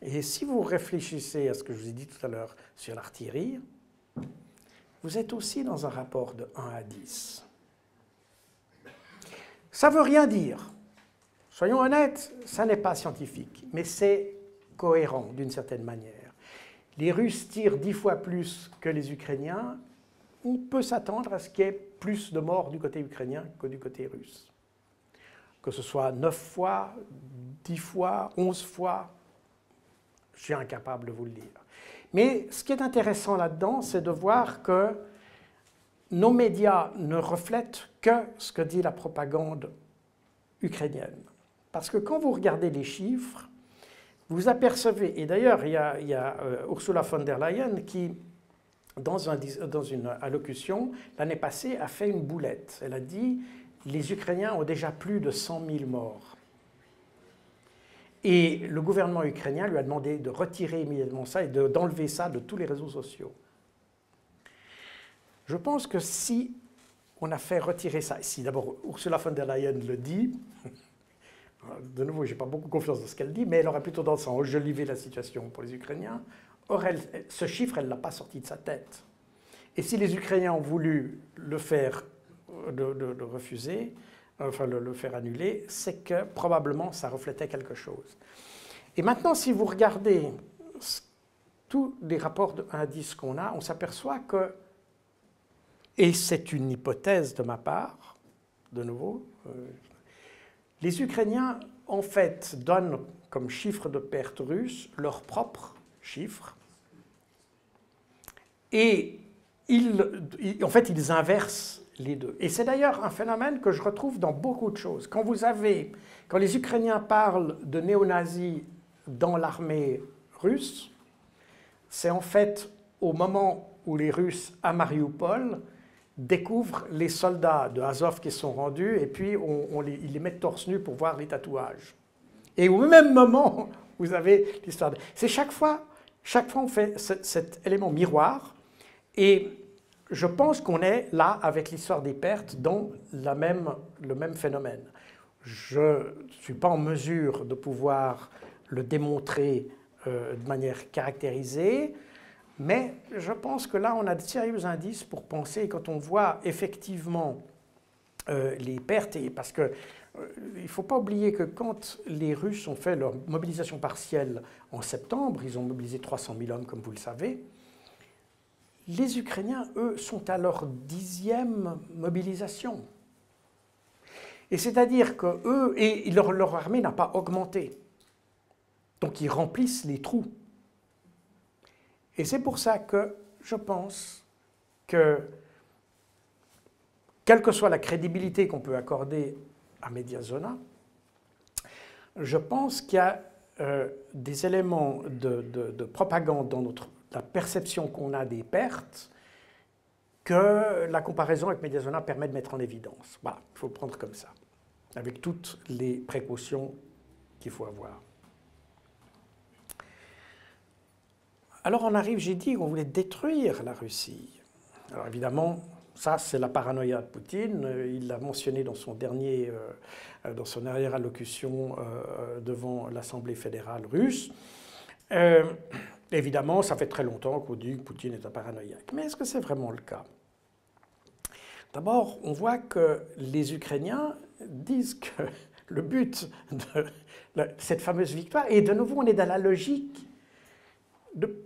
Et si vous réfléchissez à ce que je vous ai dit tout à l'heure sur l'artillerie, vous êtes aussi dans un rapport de 1 à 10. Ça ne veut rien dire. Soyons honnêtes, ça n'est pas scientifique, mais c'est cohérent d'une certaine manière. Les Russes tirent dix fois plus que les Ukrainiens. On peut s'attendre à ce qu'il y ait plus de morts du côté ukrainien que du côté russe. Que ce soit neuf fois, dix fois, onze fois, je suis incapable de vous le dire. Mais ce qui est intéressant là-dedans, c'est de voir que nos médias ne reflètent que ce que dit la propagande ukrainienne. Parce que quand vous regardez les chiffres, vous apercevez, et d'ailleurs il y a, euh, Ursula von der Leyen qui, dans, dans une allocution, l'année passée, a fait une boulette. Elle a dit, les Ukrainiens ont déjà plus de 100 000 morts. Et le gouvernement ukrainien lui a demandé de retirer immédiatement ça et d'enlever ça de tous les réseaux sociaux. Je pense que si on a fait retirer ça, si d'abord Ursula von der Leyen le dit, de nouveau, je n'ai pas beaucoup confiance dans ce qu'elle dit, mais elle aurait plutôt tendance à enjoliver la situation pour les Ukrainiens. Or, ce chiffre, elle ne l'a pas sorti de sa tête. Et si les Ukrainiens ont voulu le faire, le refuser, enfin le, faire annuler, c'est que probablement ça reflétait quelque chose. Et maintenant, si vous regardez tous les rapports de 1 à 10 qu'on a, on s'aperçoit que, et c'est une hypothèse de ma part, de nouveau, euh, les Ukrainiens, en fait, donnent comme chiffre de perte russe leur propre chiffre, et en fait, ils inversent les deux. Et c'est d'ailleurs un phénomène que je retrouve dans beaucoup de choses. Quand vous avez, quand les Ukrainiens parlent de néo-nazis dans l'armée russe, c'est en fait au moment où les Russes à Mariupol découvrent les soldats de Azov qui sont rendus et puis on, les, ils les mettent torse nu pour voir les tatouages. Et au même moment, vous avez l'histoire. C'est chaque fois, chaque fois on fait cet élément miroir et je pense qu'on est là avec l'histoire des pertes dans la même, le même phénomène. Je ne suis pas en mesure de pouvoir le démontrer euh, de manière caractérisée, mais je pense que là, on a de sérieux indices pour penser, quand on voit effectivement euh, les pertes, parce que euh, il ne faut pas oublier que quand les Russes ont fait leur mobilisation partielle en septembre, ils ont mobilisé 300 000 hommes, comme vous le savez, les Ukrainiens, eux, sont à leur dixième mobilisation. Et c'est-à-dire que eux, et leur, armée n'a pas augmenté. Donc ils remplissent les trous Et c'est pour ça que je pense que, quelle que soit la crédibilité qu'on peut accorder à Mediazona, je pense qu'il y a euh, des éléments de, propagande dans notre, la perception qu'on a des pertes que la comparaison avec Mediazona permet de mettre en évidence. Voilà, il faut le prendre comme ça, avec toutes les précautions qu'il faut avoir. Alors on arrive, j'ai dit qu'on voulait détruire la Russie. Alors évidemment, ça c'est la paranoïa de Poutine. Il l'a mentionné dans son dernier, euh, dans son dernière allocution euh, devant l'Assemblée fédérale russe. Euh, évidemment, ça fait très longtemps qu'on dit que Poutine est un paranoïaque. Mais est-ce que c'est vraiment le cas? D'abord, on voit que les Ukrainiens disent que le but de cette fameuse victoire, et de nouveau on est dans la logique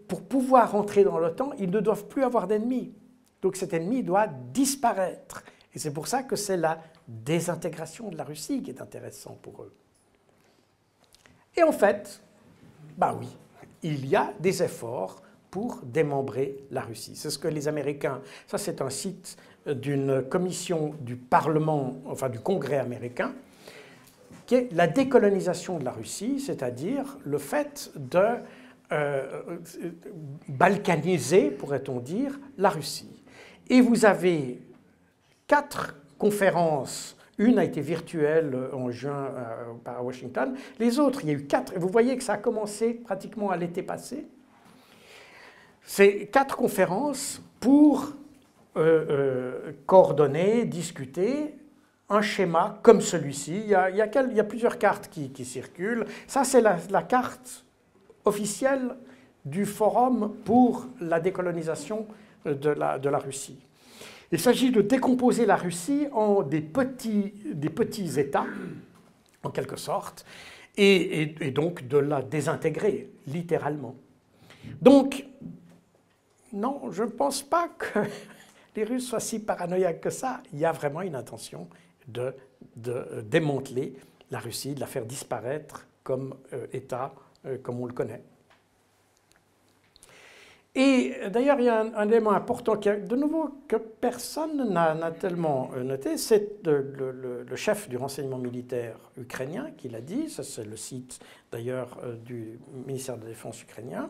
pour pouvoir entrer dans l'OTAN, ils ne doivent plus avoir d'ennemis. Donc cet ennemi doit disparaître. Et c'est pour ça que c'est la désintégration de la Russie qui est intéressante pour eux. Et en fait, bah oui, il y a des efforts pour démembrer la Russie. C'est ce que les Américains, ça c'est un site d'une commission du Parlement, enfin du Congrès américain, qui est la décolonisation de la Russie, c'est-à-dire le fait de euh, balkaniser, pourrait-on dire, la Russie. Et vous avez quatre conférences. Une a été virtuelle en juin euh, à Washington. Les autres, il y a eu quatre. Vous voyez que ça a commencé pratiquement à l'été passé. C'est quatre conférences pour euh, coordonner, discuter un schéma comme celui-ci. Il, y a plusieurs cartes qui, circulent. Ça, c'est la, carte officielle du Forum pour la décolonisation de la, Russie. Il s'agit de décomposer la Russie en des petits, États, en quelque sorte, et, donc de la désintégrer, littéralement. Donc, non, je ne pense pas que les Russes soient si paranoïaques que ça. Il y a vraiment une intention de, démanteler la Russie, de la faire disparaître comme euh, État comme on le connaît. Et d'ailleurs, il y a un, élément important qui, de nouveau, que personne n'a tellement euh, noté, c'est le, chef du renseignement militaire ukrainien qui l'a dit, ça c'est le site d'ailleurs euh, du ministère de la Défense ukrainien,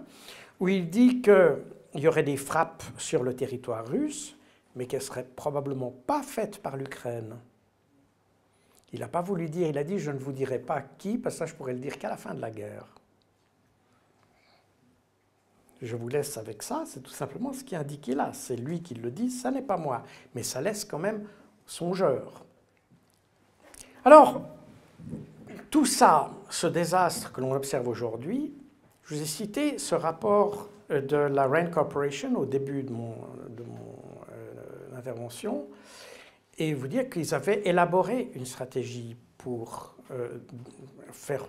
où il dit qu'il y aurait des frappes sur le territoire russe, mais qu'elles ne seraient probablement pas faites par l'Ukraine. Il n'a pas voulu dire, il a dit, je ne vous dirai pas qui, parce que ça je pourrais le dire qu'à la fin de la guerre. Je vous laisse avec ça, c'est tout simplement ce qui est indiqué là. C'est lui qui le dit, ça n'est pas moi. Mais ça laisse quand même songeur. Alors, tout ça, ce désastre que l'on observe aujourd'hui, je vous ai cité ce rapport euh, de la Rand Corporation au début de mon, euh, intervention, et vous dire qu'ils avaient élaboré une stratégie pour euh, faire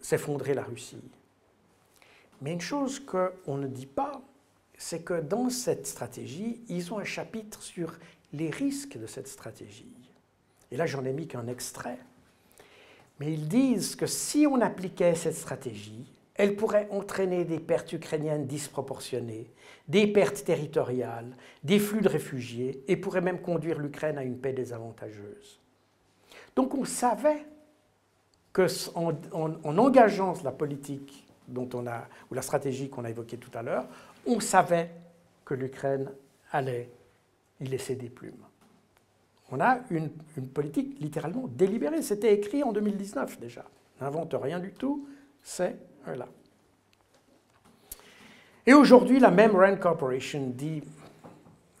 s'effondrer la Russie. Mais une chose qu'on ne dit pas, c'est que dans cette stratégie, ils ont un chapitre sur les risques de cette stratégie. Et là, j'en ai mis qu'un extrait. Mais ils disent que si on appliquait cette stratégie, elle pourrait entraîner des pertes ukrainiennes disproportionnées, des pertes territoriales, des flux de réfugiés, et pourrait même conduire l'Ukraine à une paix désavantageuse. Donc on savait qu'en en, en engageant la politique dont on a, ou la stratégie qu'on a évoquée tout à l'heure, on savait que l'Ukraine allait y laisser des plumes. On a une, politique littéralement délibérée. C'était écrit en 2019 déjà. N'invente rien du tout, c'est là. Et aujourd'hui, la même Rand Corporation dit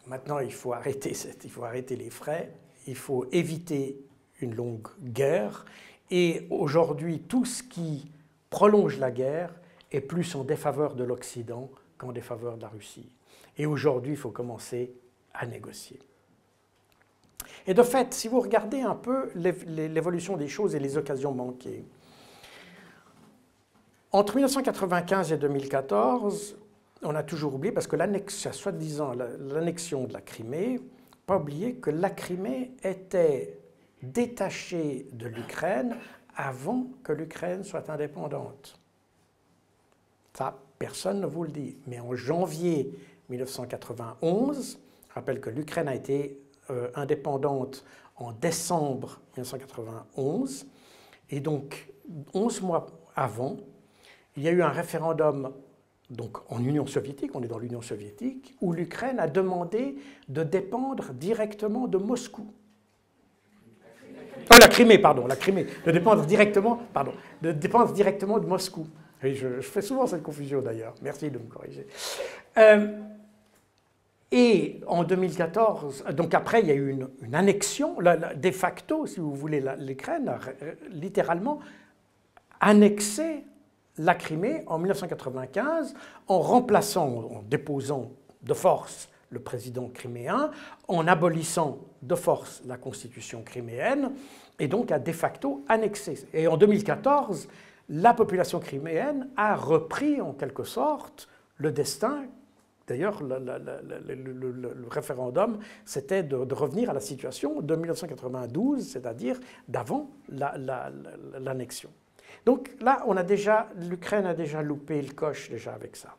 maintenant il faut arrêter, il faut arrêter les frais, il faut éviter une longue guerre. Et aujourd'hui, tout ce qui prolonge la guerre est plus en défaveur de l'Occident qu'en défaveur de la Russie. Et aujourd'hui, il faut commencer à négocier. Et de fait, si vous regardez un peu l'évolution des choses et les occasions manquées, entre 1995 et 2014, on a toujours oublié, parce que l'annexion, soi-disant l'annexion de la Crimée, pas oublier que la Crimée était détachée de l'Ukraine avant que l'Ukraine soit indépendante. Ça, personne ne vous le dit. Mais en janvier 1991, je rappelle que l'Ukraine a été euh, indépendante en décembre 1991, et donc 11 mois avant, il y a eu un référendum donc en Union soviétique, on est dans l'Union soviétique, où l'Ukraine a demandé de dépendre directement de Moscou. Ah, la Crimée, pardon, la Crimée, de dépendre directement, pardon, de directement de Moscou. je, fais souvent cette confusion d'ailleurs. Merci de me corriger. Euh, et en 2014, donc après, il y a eu une, annexion, de facto, si vous voulez, l'Ukraine a littéralement annexé la Crimée en 1995 en remplaçant, en déposant de force le président criméen, en abolissant de force la constitution criméenne, et donc a de facto annexé. Et en 2014, la population criméenne a repris en quelque sorte le destin. D'ailleurs, le, référendum, c'était de, revenir à la situation de 1992, c'est-à-dire d'avant l'annexion. Donc là, on a déjà, l'Ukraine a déjà loupé le coche déjà avec ça.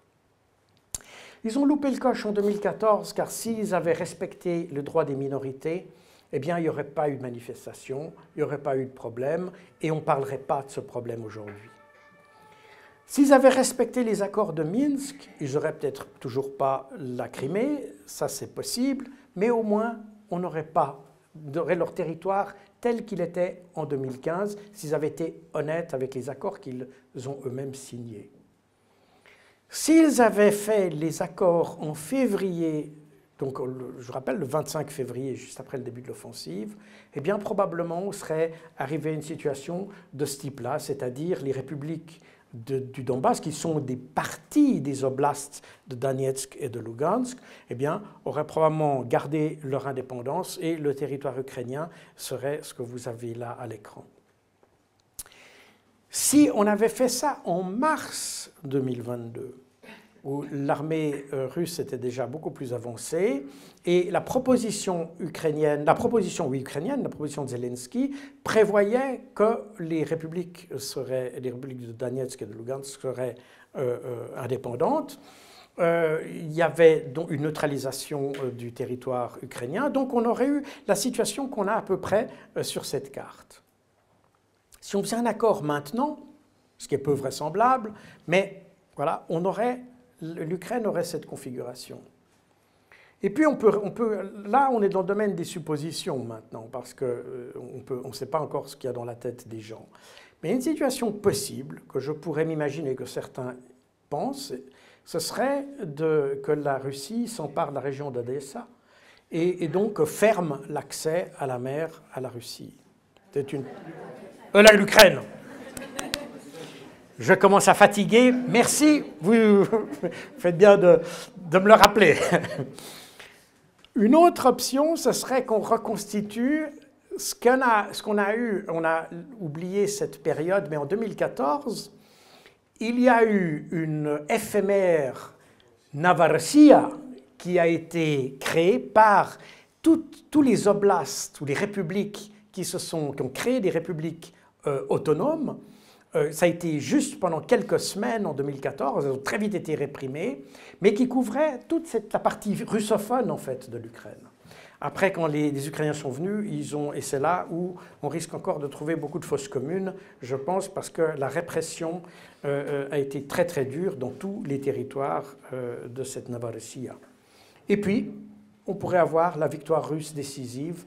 Ils ont loupé le coche en 2014 car s'ils avaient respecté le droit des minorités, eh bien, il n'y aurait pas eu de manifestation, il n'y aurait pas eu de problème et on ne parlerait pas de ce problème aujourd'hui. S'ils avaient respecté les accords de Minsk, ils n'auraient peut-être toujours pas la Crimée, ça c'est possible, mais au moins on n'aurait pas leur territoire tel qu'il était en 2015 s'ils avaient été honnêtes avec les accords qu'ils ont eux-mêmes signés. S'ils avaient fait les accords en février, donc je rappelle le 25 février, juste après le début de l'offensive, eh bien probablement on serait arrivé à une situation de ce type-là, c'est-à-dire les républiques du Donbass, qui sont des parties des oblasts de Donetsk et de Lugansk, eh bien, auraient probablement gardé leur indépendance et le territoire ukrainien serait ce que vous avez là à l'écran. Si on avait fait ça en mars 2022, où l'armée euh, russe était déjà beaucoup plus avancée, et la proposition ukrainienne, la proposition ukrainienne, la proposition de Zelensky, prévoyait que les républiques, seraient, les républiques de Donetsk et de Lugansk seraient euh, euh, indépendantes. il y avait donc une neutralisation du territoire ukrainien, donc on aurait eu la situation qu'on a à peu près sur cette carte. Si on faisait un accord maintenant, ce qui est peu vraisemblable, mais voilà, on aurait l'Ukraine aurait cette configuration. Et puis on peut, on peut, là on est dans le domaine des suppositions maintenant, parce qu'on euh, on ne sait pas encore ce qu'il y a dans la tête des gens. Mais une situation possible, que je pourrais m'imaginer que certains pensent, ce serait que la Russie s'empare de la région d'Odessa et, donc ferme l'accès à la mer à la Russie. C'est une... Euh, l'Ukraine je commence à fatiguer. Merci, vous faites bien de, me le rappeler. Une autre option, ce serait qu'on reconstitue ce qu'on a, eu. On a oublié cette période, mais en 2014, il y a eu une éphémère Navarsia qui a été créée par tous les oblasts ou les républiques qui, se sont, qui ont créé des républiques euh, autonomes euh, ça a été juste pendant quelques semaines en 2014, elles ont très vite été réprimées, mais qui couvrait toute cette, la partie russophone en fait de l'Ukraine. Après, quand les, Ukrainiens sont venus, ils ont, et c'est là où on risque encore de trouver beaucoup de fausses communes, je pense, parce que la répression euh, euh, a été très très dure dans tous les territoires de cette Novorossiya. Et puis, on pourrait avoir la victoire russe décisive.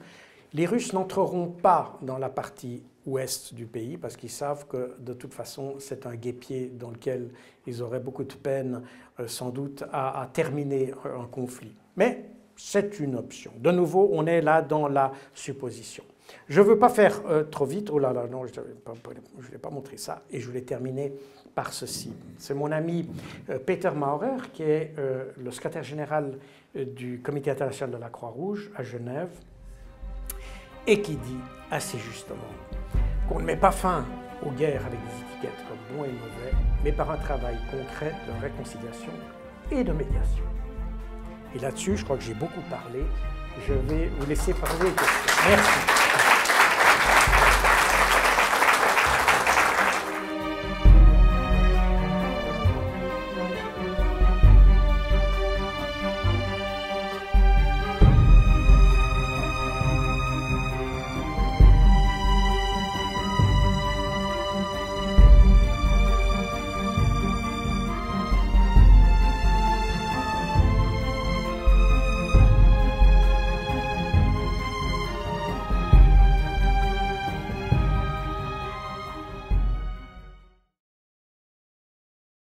Les Russes n'entreront pas dans la partie ouest du pays, parce qu'ils savent que de toute façon, c'est un guépier dans lequel ils auraient beaucoup de peine, euh, sans doute, à, terminer un conflit. Mais c'est une option. De nouveau, on est là dans la supposition. Je ne veux pas faire euh, trop vite. Oh là là, non, je ne vais pas montrer ça. Et je voulais terminer par ceci. C'est mon ami euh, Peter Maurer, qui est le secrétaire général du Comité international de la Croix-Rouge à Genève, et qui dit assez justement qu'on ne met pas fin aux guerres avec des étiquettes comme bon et mauvais, mais par un travail concret de réconciliation et de médiation. Et là-dessus, je crois que j'ai beaucoup parlé. Je vais vous laisser parler. Merci.